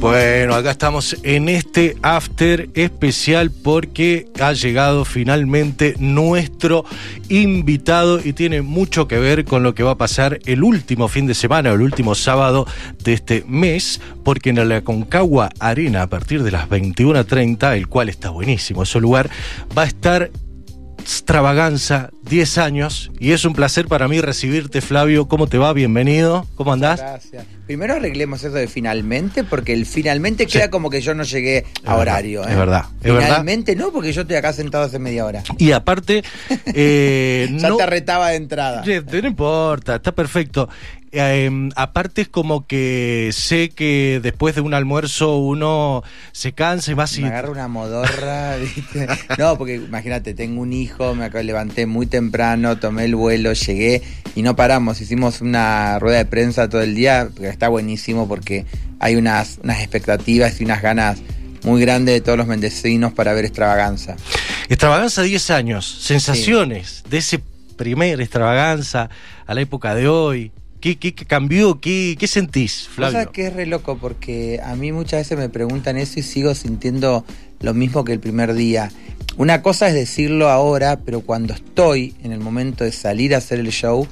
Bueno, acá estamos en este after especial porque ha llegado finalmente nuestro invitado y tiene mucho que ver con lo que va a pasar el último fin de semana, el último sábado de este mes, porque en la Concagua Arena a partir de las 21.30, el cual está buenísimo ese lugar, va a estar Extravaganza, 10 años, y es un placer para mí recibirte, Flavio. ¿Cómo te va? Bienvenido. ¿Cómo andás? Gracias. Primero arreglemos eso de finalmente, porque el finalmente queda como que yo no llegué a horario. Es verdad. ¿eh? finalmente no, porque yo estoy acá sentado hace media hora. Y aparte. Eh, ya te retaba de entrada. No importa, está perfecto. Em, aparte es como que sé que después de un almuerzo uno se cansa y va así. Me agarra una modorra, ¿viste? No, porque imagínate, tengo un hijo, me levanté muy temprano, tomé el vuelo, llegué y no paramos. Hicimos una rueda de prensa todo el día, que está buenísimo porque hay unas, unas expectativas y unas ganas muy grandes de todos los mendecinos para ver extravaganza. Extravaganza 10 años, sensaciones de ese primer extravaganza a la época de hoy. ¿Qué, cambió? ¿Qué, ¿Qué, sentís, Flavio? Cosa que es re loco, porque a mí muchas veces me preguntan eso y sigo sintiendo lo mismo que el primer día. Una cosa es decirlo ahora, pero cuando estoy en el momento de salir a hacer el show,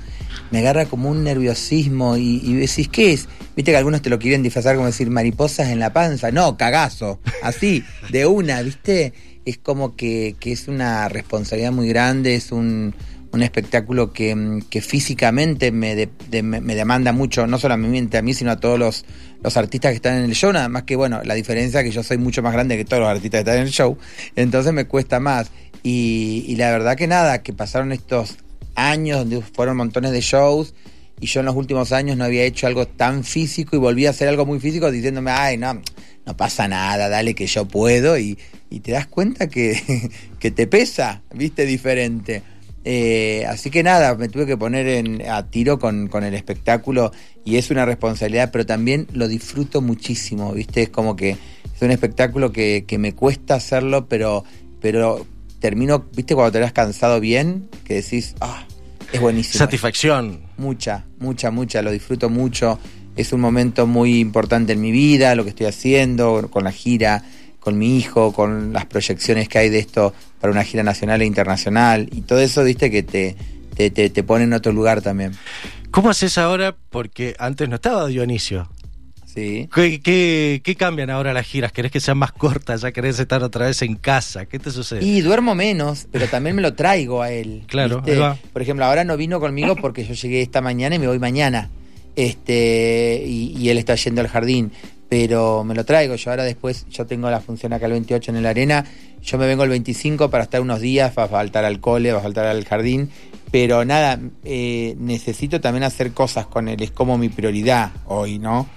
me agarra como un nerviosismo y, y decís, ¿qué es? Viste que algunos te lo quieren disfrazar como decir mariposas en la panza. No, cagazo. Así, de una, ¿viste? Es como que, que es una responsabilidad muy grande, es un un espectáculo que, mm, físicamente me, me, demanda mucho, no solamente a mí, sino a todos los, los artistas que están en el show, nada más que, bueno, la diferencia es que yo soy mucho más grande que todos los artistas que están en el show, entonces me cuesta más. Y, la verdad que nada, que pasaron estos años donde fueron montones de shows y yo en los últimos años no había hecho algo tan físico y volví a hacer algo muy físico diciéndome, ay, no, no pasa nada, dale que yo puedo y, y te das cuenta que, que te pesa, viste, diferente. Eh, así que nada, me tuve que poner en, a tiro con, el espectáculo y es una responsabilidad, pero también lo disfruto muchísimo, ¿viste? Es como que es un espectáculo que, me cuesta hacerlo, pero, pero termino, ¿viste? Cuando te has cansado bien, que decís, ah, es buenísimo. Satisfacción. Mucha, mucha, mucha, lo disfruto mucho. Es un momento muy importante en mi vida, lo que estoy haciendo, con la gira con mi hijo, con las proyecciones que hay de esto para una gira nacional e internacional y todo eso, viste, que te, te, te, pone en otro lugar también. ¿Cómo haces ahora? Porque antes no estaba Dionisio. Sí. ¿Qué, qué, cambian ahora las giras? ¿Querés que sean más cortas? ¿Ya querés estar otra vez en casa? ¿Qué te sucede? Y duermo menos, pero también me lo traigo a él. Claro. Por ejemplo, ahora no vino conmigo porque yo llegué esta mañana y me voy mañana. Este, y, y él está yendo al jardín pero me lo traigo. Yo ahora después, yo tengo la función acá el 28 en la arena, yo me vengo el 25 para estar unos días, va a faltar al cole, va a faltar al jardín, pero nada, eh, necesito también hacer cosas con él, es como mi prioridad hoy, ¿no?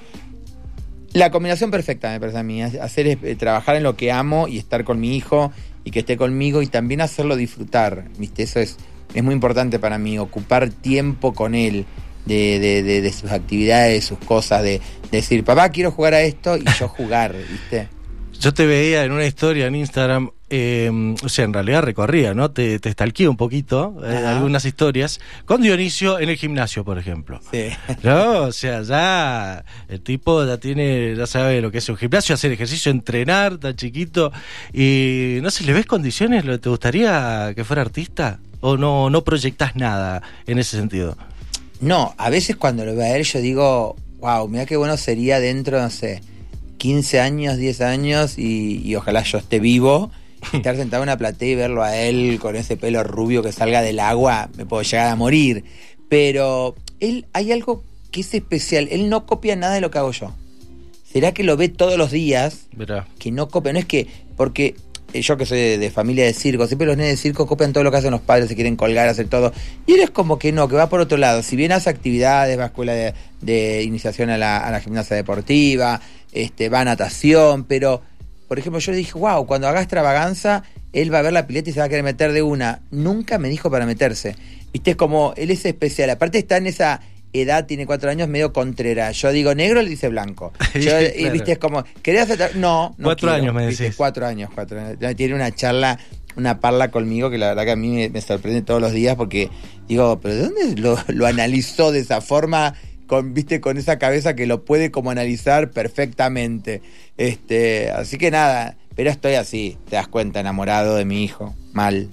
La combinación perfecta me parece a mí, hacer eh, trabajar en lo que amo y estar con mi hijo y que esté conmigo y también hacerlo disfrutar, ¿viste? Eso es, es muy importante para mí, ocupar tiempo con él de, sus actividades, sus cosas, de, decir, papá, quiero jugar a esto y yo jugar, ¿viste? Yo te veía en una historia en Instagram, eh, o sea, en realidad recorría, ¿no? Te, te stalkeé un poquito, eh, algunas historias, con Dionisio en el gimnasio, por ejemplo. Sí. ¿No? O sea, ya el tipo ya tiene, ya sabe lo que es un gimnasio, hacer ejercicio, entrenar, tan chiquito. Y no sé, ¿le ves condiciones? ¿Te gustaría que fuera artista? ¿O no, no proyectas nada en ese sentido? No, a veces cuando lo veo a él yo digo, wow, mira qué bueno sería dentro, no sé, 15 años, 10 años y, ojalá yo esté vivo. Estar sentado en una platea y verlo a él con ese pelo rubio que salga del agua, me puedo llegar a morir. Pero él, hay algo que es especial. Él no copia nada de lo que hago yo. ¿Será que lo ve todos los días? Verá. Que no copia. No es que. Porque yo que soy de, familia de circo, siempre los nenes de circo copian todo lo que hacen los padres, se quieren colgar, hacer todo. Y él es como que no, que va por otro lado. Si bien hace actividades, va a escuela de, iniciación a la, gimnasia deportiva, este, va a natación, pero, por ejemplo, yo le dije, wow, cuando haga extravaganza, él va a ver la pileta y se va a querer meter de una. Nunca me dijo para meterse. Viste, es como, él es especial. Aparte está en esa edad, tiene cuatro años, medio contrera. Yo digo negro, le dice blanco. Y viste, es como, ¿querés hacer? No, no. Cuatro años me decís. Cuatro años, cuatro años. Tiene una charla, una parla conmigo que la verdad que a mí me, sorprende todos los días porque digo, ¿pero de dónde lo, analizó de esa forma? con, viste, con esa cabeza que lo puede como analizar perfectamente. Este, así que nada, pero estoy así, te das cuenta, enamorado de mi hijo, mal.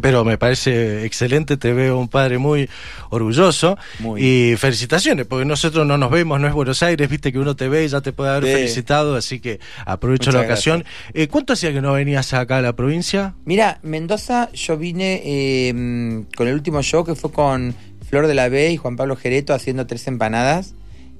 Pero me parece excelente, te veo un padre muy orgulloso y felicitaciones, porque nosotros no nos vemos, no es Buenos Aires, viste que uno te ve y ya te puede haber felicitado, así que aprovecho la ocasión. Eh, ¿Cuánto hacía que no venías acá a la provincia? Mira, Mendoza yo vine em, con el último show que fue con Flor de la B y Juan Pablo Gereto haciendo tres empanadas.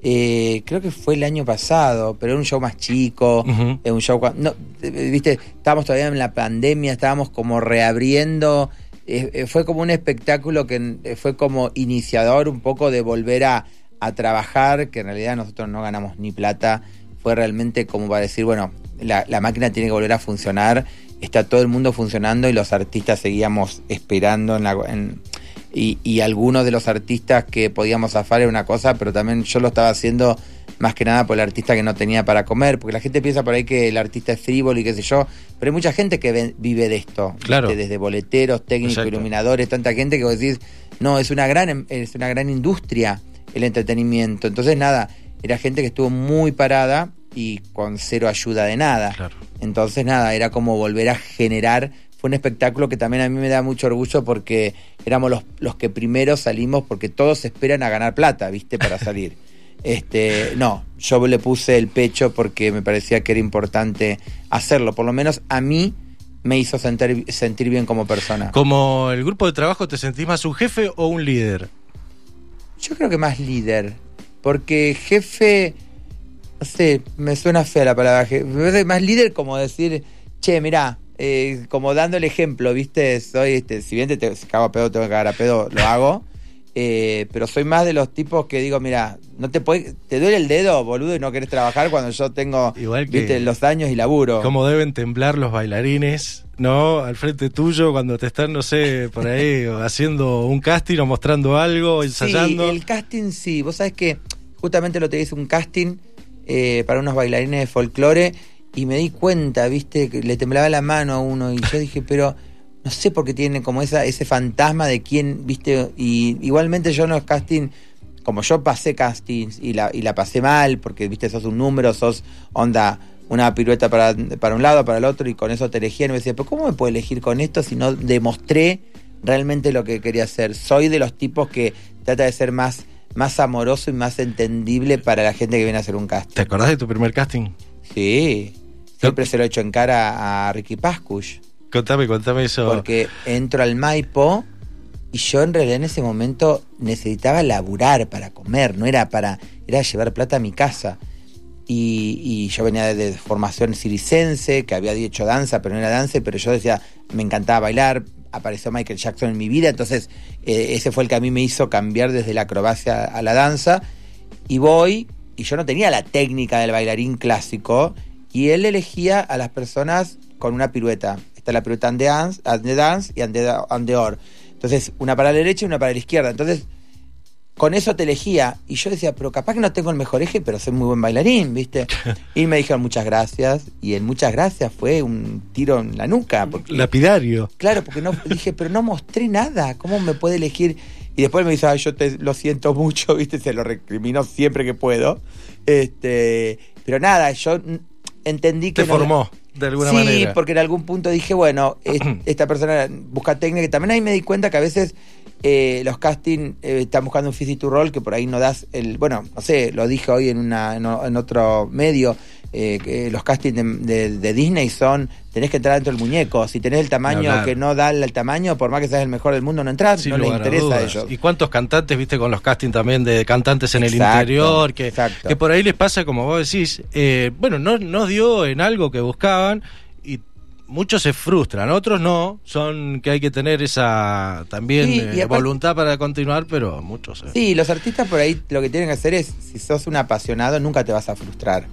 Eh, creo que fue el año pasado, pero era un show más chico, un show no, viste, estábamos todavía en la pandemia, estábamos como reabriendo, eh, eh, fue como un espectáculo que fue como iniciador un poco de volver a, trabajar, que en realidad nosotros no ganamos ni plata, fue realmente como para decir, bueno, la, máquina tiene que volver a funcionar, está todo el mundo funcionando y los artistas seguíamos esperando en la... En, y, algunos de los artistas que podíamos zafar era una cosa, pero también yo lo estaba haciendo más que nada por el artista que no tenía para comer, porque la gente piensa por ahí que el artista es frívolo y qué sé yo, pero hay mucha gente que vive de esto, claro. desde boleteros, técnicos, iluminadores, tanta gente que vos decís, no, es una gran em, es una gran industria el entretenimiento. Entonces nada, era gente que estuvo muy parada y con cero ayuda de nada. Entonces nada, era como volver a generar fue un espectáculo que también a mí me da mucho orgullo porque éramos los, los que primero salimos porque todos esperan a ganar plata, ¿viste? Para salir. Este, no, yo le puse el pecho porque me parecía que era importante hacerlo. Por lo menos a mí me hizo sentir, sentir bien como persona. ¿Como el grupo de trabajo te sentís más un jefe o un líder? Yo creo que más líder. Porque jefe, no sé, me suena fea la palabra jefe. Más líder como decir, che, mirá, eh, como dando el ejemplo, ¿viste? Soy, este, si bien te, te cago a pedo, tengo que cagar a pedo, lo hago. Eh, pero soy más de los tipos que digo, mira, no te te duele el dedo, boludo, y no querés trabajar cuando yo tengo ¿viste? los años y laburo. Como deben temblar los bailarines, ¿no? Al frente tuyo cuando te están, no sé, por ahí haciendo un casting o mostrando algo, ensayando. Sí, el casting sí. Vos sabés que justamente lo te hice un casting eh, para unos bailarines de folclore y me di cuenta, viste, que le temblaba la mano a uno y yo dije, pero no sé por qué tiene como esa, ese fantasma de quién, viste, y igualmente yo en los casting, como yo pasé castings y la, y la pasé mal, porque viste, sos un número, sos onda una pirueta para, para un lado, para el otro, y con eso te elegían. Y me decía, pero ¿cómo me puedo elegir con esto si no demostré realmente lo que quería hacer? Soy de los tipos que trata de ser más, más amoroso y más entendible para la gente que viene a hacer un casting. ¿Te acordás de tu primer casting? Sí. Siempre se lo he hecho en cara a Ricky Pascush. Contame, contame eso. Porque entro al Maipo y yo en realidad en ese momento necesitaba laburar para comer, no era para, era llevar plata a mi casa. Y, yo venía de, formación siricense, que había hecho danza, pero no era danza, pero yo decía, me encantaba bailar, apareció Michael Jackson en mi vida, entonces eh, ese fue el que a mí me hizo cambiar desde la acrobacia a la danza. Y voy, y yo no tenía la técnica del bailarín clásico, y él elegía a las personas con una pirueta. Está la pirueta ande dance, dance y ande, or. Entonces, una para la derecha y una para la izquierda. Entonces, con eso te elegía. Y yo decía, pero capaz que no tengo el mejor eje, pero soy muy buen bailarín, ¿viste? Y me dijeron muchas gracias. Y en muchas gracias fue un tiro en la nuca. Lapidario. Claro, porque no dije, pero no mostré nada. ¿Cómo me puede elegir? Y después me dice, Ay, yo te lo siento mucho, ¿viste? Se lo recrimino siempre que puedo. Este, pero nada, yo entendí que... Te formó, de alguna manera. Sí, porque en algún punto dije, bueno, esta persona busca técnica. También ahí me di cuenta que a veces eh, los casting eh, están buscando un physical role que por ahí no das el... Bueno, no sé, lo dije hoy en, una, en, otro medio. Eh, los castings de, Disney son, tenés que entrar dentro del muñeco. Si tenés el tamaño que no da el, tamaño, por más que seas el mejor del mundo, no entras, no les interesa a, ellos. ¿Y cuántos cantantes, viste, con los castings también de cantantes en el interior? Que, que por ahí les pasa, como vos decís, eh, bueno, no, no dio en algo que buscaban y muchos se frustran, otros no, son que hay que tener esa también eh, voluntad para continuar, pero muchos... Sí, los artistas por ahí lo que tienen que hacer es, si sos un apasionado, nunca te vas a frustrar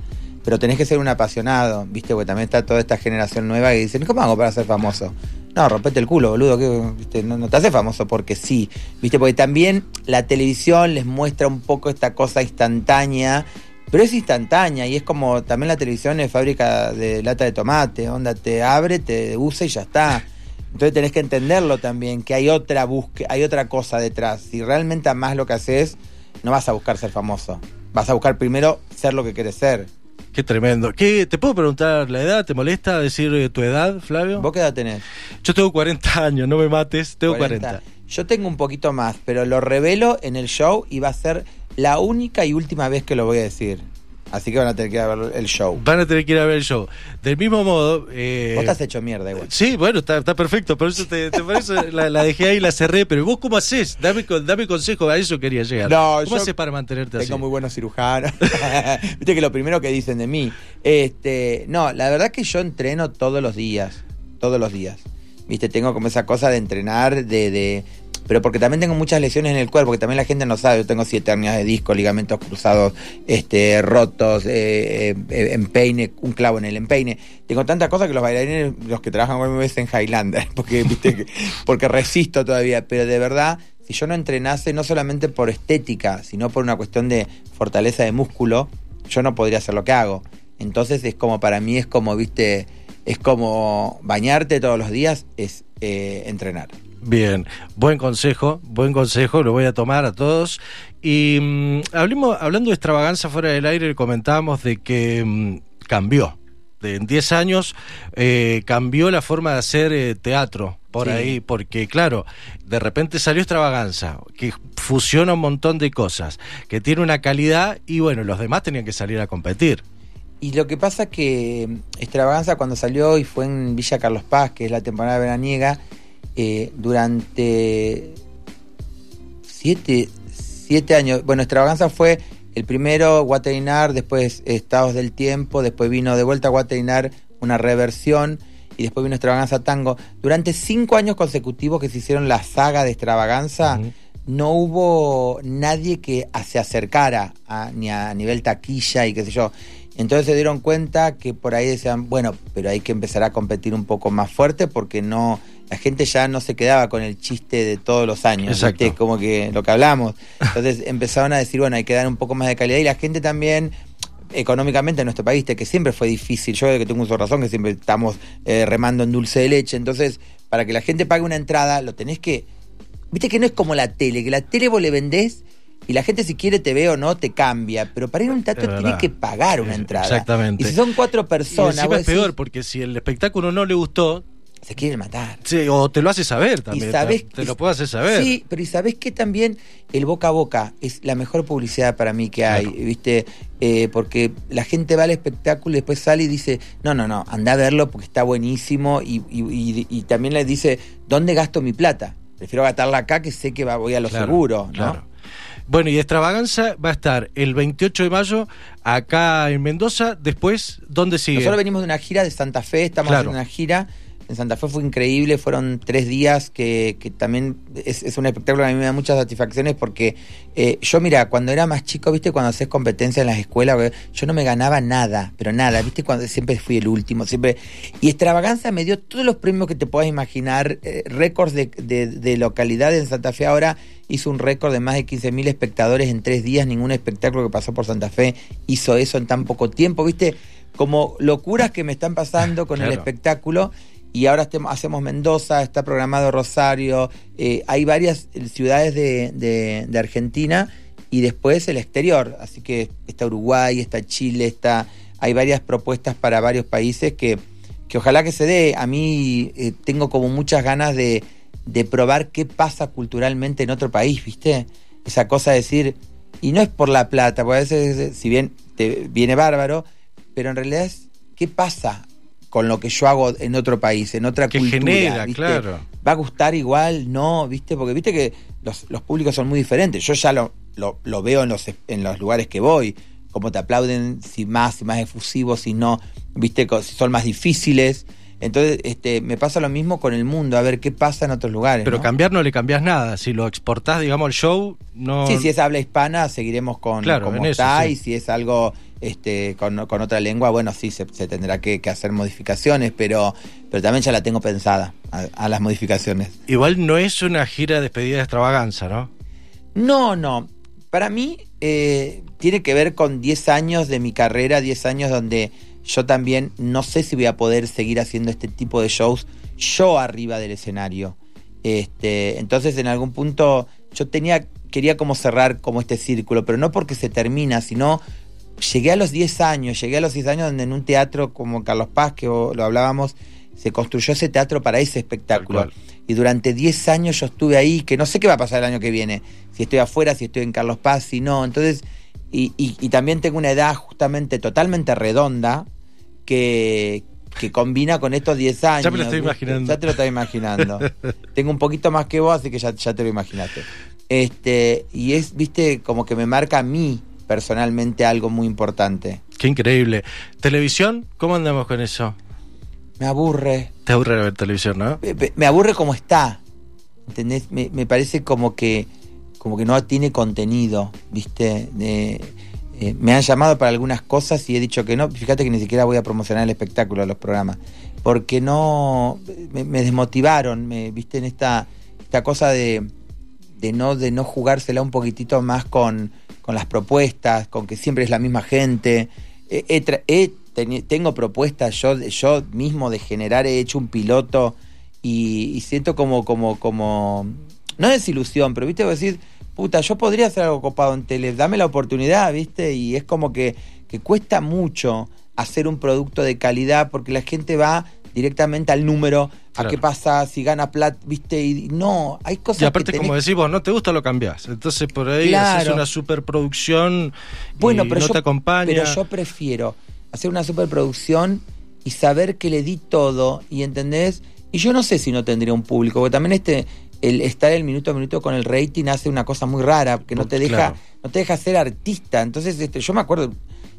pero tenés que ser un apasionado, ¿viste? Porque también está toda esta generación nueva que dicen, ¿cómo hago para ser famoso? No, rompete el culo, boludo, que No, te hace famoso porque sí, ¿viste? Porque también la televisión les muestra un poco esta cosa instantánea, pero es instantánea y es como también la televisión es fábrica de lata de tomate, onda, te abre, te usa y ya está. Entonces tenés que entenderlo también, que hay otra búsqueda, hay otra cosa detrás. Si realmente amás lo que haces, no vas a buscar ser famoso. Vas a buscar primero ser lo que quieres ser. Qué tremendo. ¿Qué, ¿Te puedo preguntar la edad? ¿Te molesta decir eh, tu edad, Flavio? ¿Vos qué edad tenés? Yo tengo 40 años, no me mates, tengo 40. Yo tengo un poquito más, pero lo revelo en el show y va a ser la única y última vez que lo voy a decir. Así que van a tener que ir a ver el show. Van a tener que ir a ver el show. Del mismo modo. Eh, vos estás hecho mierda igual. Sí, bueno, está, perfecto. Por eso, te, la, dejé ahí y la cerré. Pero vos, ¿cómo haces? Dame, dame consejo. A eso quería llegar. ¿Cómo haces para mantenerte así? Tengo muy buenos cirujanos. Viste que lo primero que dicen de mí. Este, no, la verdad que yo entreno todos los días. Todos los días. Viste, tengo como esa cosa de entrenar, de pero porque también tengo muchas lesiones en el cuerpo, que también la gente no sabe. Yo tengo siete hernias de disco, ligamentos cruzados, este, rotos, eh, eh, un clavo en el empeine. Tengo tantas cosas que los bailarines, los que trabajan conmigo, en Highlander, porque, ¿viste? porque resisto todavía. Pero de verdad, si yo no entrenase, no solamente por estética, sino por una cuestión de fortaleza de músculo, yo no podría hacer lo que hago. Entonces es como, para mí es como, viste, es como bañarte todos los días, es eh, entrenar. Bien, buen consejo, buen consejo, lo voy a tomar a todos. Y mm, hablando de extravaganza fuera del aire, comentábamos de que mm, cambió. De, en 10 años eh, cambió la forma de hacer eh, teatro por ahí, porque claro, de repente salió extravaganza, que fusiona un montón de cosas, que tiene una calidad y bueno, los demás tenían que salir a competir. Y lo que pasa que mm, extravaganza cuando salió y fue en Villa Carlos Paz, que es la temporada veraniega, eh, durante siete, años. Bueno, Extravaganza fue el primero, Guaterinar, después Estados del Tiempo, después vino de vuelta a una reversión y después vino Extravaganza Tango. Durante cinco años consecutivos que se hicieron la saga de Extravaganza, no hubo nadie que se acercara ni a nivel taquilla y qué sé yo. Entonces se dieron cuenta que por ahí decían, bueno, pero hay que empezar a competir un poco más fuerte porque no la gente ya no se quedaba con el chiste de todos los años, ¿viste? como que lo que hablamos. Entonces empezaron a decir, bueno, hay que dar un poco más de calidad y la gente también económicamente en nuestro país, que siempre fue difícil, yo que tengo uso razón, que siempre estamos eh, remando en dulce de leche, entonces para que la gente pague una entrada, lo tenés que... Viste que no es como la tele, que la tele vos le vendés y la gente si quiere te ve o no te cambia, pero para ir a un teatro tienes que pagar una entrada. Exactamente. Y si son cuatro personas... Y es peor, porque si el espectáculo no le gustó, se quieren matar. Sí, o te lo hace saber también. te, lo puedo hacer saber. Sí, pero y sabes que también el boca a boca es la mejor publicidad para mí que hay, ¿viste? Eh, porque la gente va al espectáculo y después sale y dice, no, no, no, anda a verlo porque está buenísimo y, también le dice, ¿dónde gasto mi plata? Prefiero gastarla acá que sé que va, voy a lo seguro, ¿no? Bueno, y Extravaganza va a estar el 28 de mayo acá en Mendoza. Después, ¿dónde sigue? Nosotros venimos de una gira de Santa Fe, estamos en una gira en Santa Fe fue increíble, fueron tres días que, también es, un espectáculo que a mí me da muchas satisfacciones porque eh, yo, mira, cuando era más chico, viste, cuando haces competencia en las escuelas, yo no me ganaba nada, pero nada, viste, cuando siempre fui el último, siempre. Y Extravaganza me dio todos los premios que te puedas imaginar, eh, récords de, de, localidad en Santa Fe ahora hizo un récord de más de 15.000 espectadores en tres días, ningún espectáculo que pasó por Santa Fe hizo eso en tan poco tiempo, viste, como locuras que me están pasando con el espectáculo y ahora hacemos Mendoza, está programado Rosario, eh, hay varias ciudades de, Argentina y después el exterior, así que está Uruguay, está Chile, está, hay varias propuestas para varios países que, que ojalá que se dé. A mí eh, tengo como muchas ganas de, de probar qué pasa culturalmente en otro país, ¿viste? Esa cosa de decir, y no es por la plata, porque a veces, si bien te viene bárbaro, pero en realidad es qué pasa con lo que yo hago en otro país, en otra cultura. Genera, claro. ¿Va a gustar igual? No, ¿viste? Porque viste que los, públicos son muy diferentes. Yo ya lo, lo, veo en los, en los lugares que voy, cómo te aplauden, si más, si más efusivos, si no, ¿viste? Si son más difíciles. Entonces, este, me pasa lo mismo con el mundo, a ver qué pasa en otros lugares. Pero cambiar no le cambias nada. Si lo exportás, digamos, el show, no. Sí, si es habla hispana, seguiremos con claro, como está. Y si es algo este, con, otra lengua, bueno, sí, se, tendrá que, hacer modificaciones, pero, pero también ya la tengo pensada a, las modificaciones. Igual no es una gira de despedida de extravaganza, ¿no? No, no. Para mí eh, tiene que ver con 10 años de mi carrera, 10 años donde yo también no sé si voy a poder seguir haciendo este tipo de shows yo arriba del escenario. Este, entonces en algún punto yo tenía quería como cerrar como este círculo, pero no porque se termina, sino llegué a los 10 años, llegué a los 10 años donde en un teatro como Carlos Paz, que lo hablábamos, se construyó ese teatro para ese espectáculo. Y durante 10 años yo estuve ahí, que no sé qué va a pasar el año que viene, si estoy afuera, si estoy en Carlos Paz, si no. Entonces, y, y, también tengo una edad justamente totalmente redonda que, que combina con estos 10 años. Ya me lo estoy imaginando. Ya te lo estás imaginando. tengo un poquito más que vos, así que ya, ya te lo imaginaste. Este, y es, viste, como que me marca a mí personalmente algo muy importante. Qué increíble. ¿Televisión? ¿Cómo andamos con eso? Me aburre. Te aburre ver televisión, ¿no? Me, aburre como está. ¿Entendés? Me, parece como que como que no tiene contenido, ¿viste? Eh, me han llamado para algunas cosas y he dicho que no. Fíjate que ni siquiera voy a promocionar el espectáculo, los programas. Porque no. Me, desmotivaron, me, ¿viste? En esta, esta cosa de, de, no, de no jugársela un poquitito más con, con las propuestas, con que siempre es la misma gente. tengo propuestas yo, yo mismo de generar, he hecho un piloto y, siento como, como, como, no desilusión, pero viste, decir, puta, yo podría hacer algo copado en tele, dame la oportunidad, viste, y es como que, que cuesta mucho hacer un producto de calidad porque la gente va directamente al número, a qué pasa, si gana plata, viste, y no, hay cosas Y aparte, como decís vos, no te gusta, lo cambiás. Entonces por ahí haces una superproducción bueno, y pero no te acompaña. Pero yo prefiero hacer una superproducción y saber que le di todo, y entendés, y yo no sé si no tendría un público, porque también este el estar el minuto a minuto con el rating hace una cosa muy rara, que no te deja, no te deja ser artista. Entonces, este, yo me acuerdo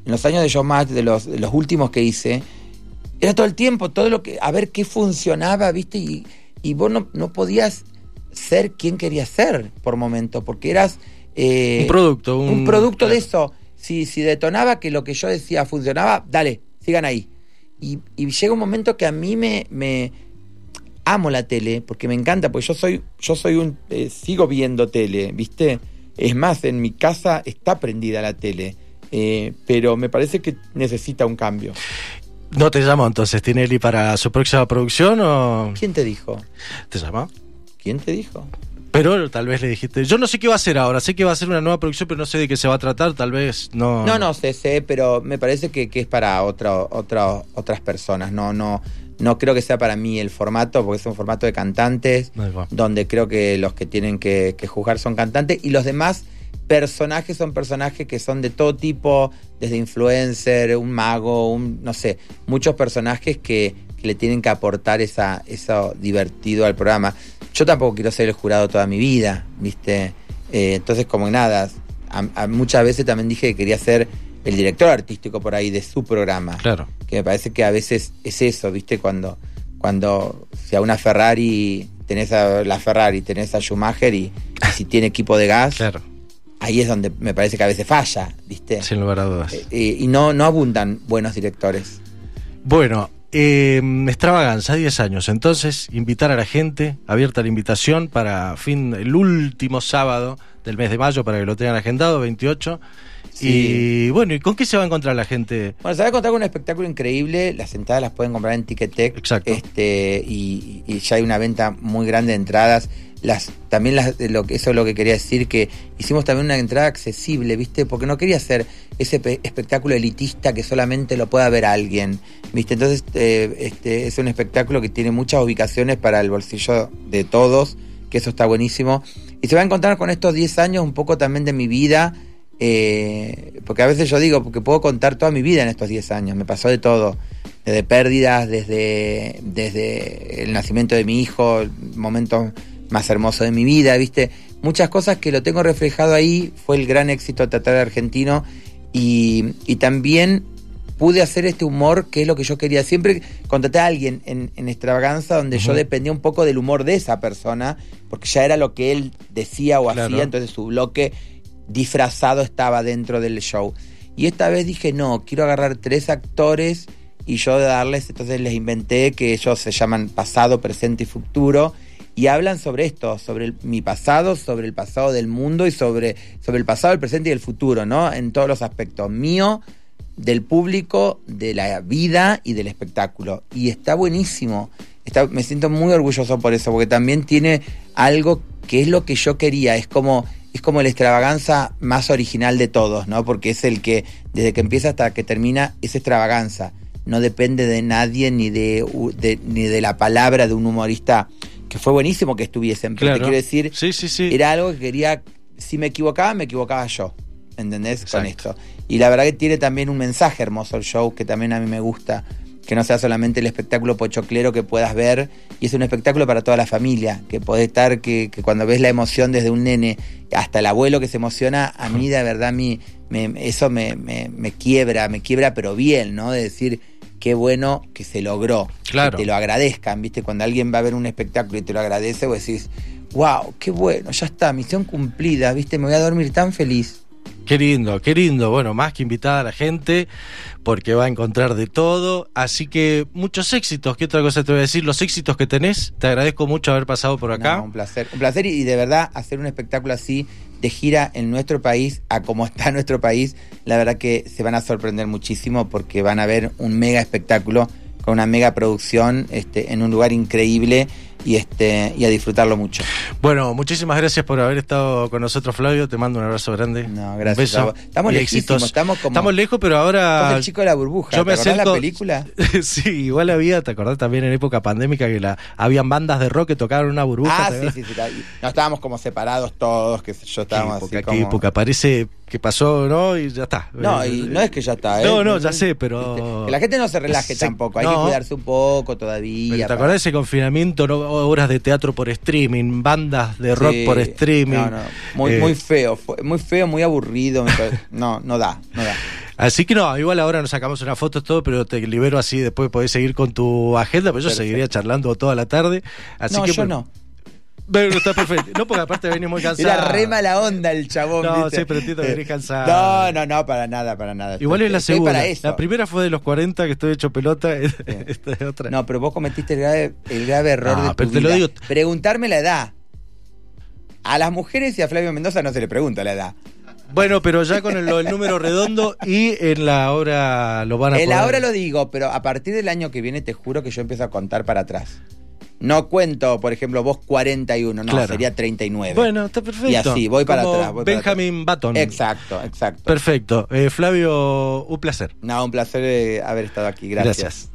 en los años de Showmatch, de los, de los últimos que hice, era todo el tiempo, todo lo que, a ver qué funcionaba, ¿viste? Y, y vos no, no, podías ser quien querías ser por momento, porque eras... Eh, un producto. Un, producto de eso. Si, si detonaba que lo que yo decía funcionaba, dale, sigan ahí. Y, llega un momento que a mí me, me amo la tele, porque me encanta, porque yo soy, yo soy un, eh, sigo viendo tele, ¿viste? Es más, en mi casa está prendida la tele. Eh, pero me parece que necesita un cambio. ¿No te llamó entonces Tinelli para su próxima producción o...? ¿Quién te dijo? ¿Te llamó? ¿Quién te dijo? Pero tal vez le dijiste, yo no sé qué va a hacer ahora, sé que va a ser una nueva producción, pero no sé de qué se va a tratar, tal vez no... No, no sé, sé, pero me parece que, es para otra, otra, otras personas, no, no, no creo que sea para mí el formato, porque es un formato de cantantes, donde creo que los que tienen que, que juzgar son cantantes y los demás personajes son personajes que son de todo tipo, desde influencer, un mago, un, no sé, muchos personajes que, le tienen que aportar esa, eso divertido al programa. Yo tampoco quiero ser el jurado toda mi vida, ¿viste? Eh, entonces, como nada, muchas veces también dije que quería ser el director artístico por ahí de su programa. Claro. Que me parece que a veces es eso, ¿viste? Cuando, cuando si a una Ferrari tenés a la Ferrari, tenés a Schumacher y, y si tiene equipo de gas. Claro ahí es donde me parece que a veces falla, ¿viste? Sin lugar a dudas. Eh, y no, no abundan buenos directores. Bueno, eh, extravaganza, 10 años. Entonces, invitar a la gente, abierta la invitación para fin, el último sábado del mes de mayo, para que lo tengan agendado, 28. Y bueno, ¿y con qué se va a encontrar la gente? Bueno, se va a encontrar con un espectáculo increíble. Las entradas las pueden comprar en Ticketek. Exacto. Este, y, y ya hay una venta muy grande de entradas las, también las, lo eso es lo que quería decir, que hicimos también una entrada accesible, ¿viste? Porque no quería hacer ese espectáculo elitista que solamente lo pueda ver alguien, ¿viste? Entonces eh, este, es un espectáculo que tiene muchas ubicaciones para el bolsillo de todos, que eso está buenísimo. Y se va a encontrar con estos 10 años un poco también de mi vida, eh, porque a veces yo digo, porque puedo contar toda mi vida en estos 10 años, me pasó de todo desde pérdidas, desde, desde el nacimiento de mi hijo, momentos más hermoso de mi vida, ¿viste? Muchas cosas que lo tengo reflejado ahí, fue el gran éxito tratar argentino y, y, también pude hacer este humor que es lo que yo quería. Siempre contraté a alguien en, extravaganza donde yo dependía un poco del humor de esa persona, porque ya era lo que él decía o hacía, entonces su bloque disfrazado estaba dentro del show. Y esta vez dije, no, quiero agarrar tres actores y yo darles, entonces les inventé que ellos se llaman pasado, presente y futuro y hablan sobre esto, sobre mi pasado, sobre el pasado del mundo y sobre, sobre el pasado, el presente y el futuro, ¿no? En todos los aspectos mío, del público, de la vida y del espectáculo. Y está buenísimo. Está, me siento muy orgulloso por eso, porque también tiene algo que es lo que yo quería. Es como es como la extravaganza más original de todos, ¿no? Porque es el que, desde que empieza hasta que termina, es extravaganza. No depende de nadie ni de, ni de la palabra de un humorista que fue buenísimo que estuviesen. Pero te quiero decir, sí, sí, sí. era algo que quería. Si me equivocaba, me equivocaba yo. ¿Entendés? Con esto. Y la verdad que tiene también un mensaje hermoso el show que también a mí me gusta que no sea solamente el espectáculo pochoclero que puedas ver, y es un espectáculo para toda la familia, que puede estar, que, cuando ves la emoción desde un nene hasta el abuelo que se emociona, a mí de verdad me, eso me, me, quiebra, me quiebra pero bien, ¿no? De decir, qué bueno que se logró, claro. que te lo agradezcan, ¿viste? Cuando alguien va a ver un espectáculo y te lo agradece, vos decís, wow, qué bueno, ya está, misión cumplida, ¿viste? Me voy a dormir tan feliz. Qué lindo, qué lindo. Bueno, más que invitada a la gente, porque va a encontrar de todo. Así que muchos éxitos. ¿Qué otra cosa te voy a decir? Los éxitos que tenés. Te agradezco mucho haber pasado por acá. un placer. Un placer y de verdad hacer un espectáculo así de gira en nuestro país, a como está nuestro país, la verdad que se van a sorprender muchísimo porque van a ver un mega espectáculo con una mega producción este, en un lugar increíble y este y a disfrutarlo mucho. Bueno, muchísimas gracias por haber estado con nosotros, Flavio. Te mando un abrazo grande. No, gracias. Un beso estamos lejísimos, estamos como Estamos lejos, pero ahora como el chico de la burbuja. Yo me ¿Te la película? sí, igual había, te acordás también en época pandémica que la habían bandas de rock que tocaban una burbuja. Ah, sí, sí, sí, No estábamos como separados todos, que yo estábamos así como... época, parece que pasó, ¿no? Y ya está. No, y no es que ya está, ¿eh? No, no, ya sé, pero. Que la gente no se relaje tampoco, hay que cuidarse un poco todavía. ¿Te acordás de ese confinamiento, no? obras de teatro por streaming, bandas de rock por streaming? No, no. Muy, muy eh, feo, muy feo, muy aburrido. no, no da, no da. Así que no, igual ahora nos sacamos una foto todo, pero te libero así, después podés seguir con tu agenda, pero yo seguiría charlando toda la tarde. Así no, que, yo no. Pero está perfecto. No, porque aparte venís muy cansado. Era re mala onda el chabón. No, sí, pero entiendo que venís cansado. No, no, no, para nada, para nada. Igual es la segunda. La primera fue de los 40 que estoy hecho pelota. Esta es otra. No, pero vos cometiste el grave, el grave error de tu pero te Lo digo. Preguntarme la edad. A las mujeres y a Flavio Mendoza no se le pregunta la edad. Bueno, pero ya con el, número redondo y en la hora lo van a En la hora lo digo, pero a partir del año que viene te juro que yo empiezo a contar para atrás. No cuento, por ejemplo, vos 41, no, sería 39. Bueno, está perfecto. Y así, voy para atrás. Benjamin Button. Exacto, exacto. Perfecto. Eh, Flavio, un placer. No, un placer eh, haber estado aquí. Gracias.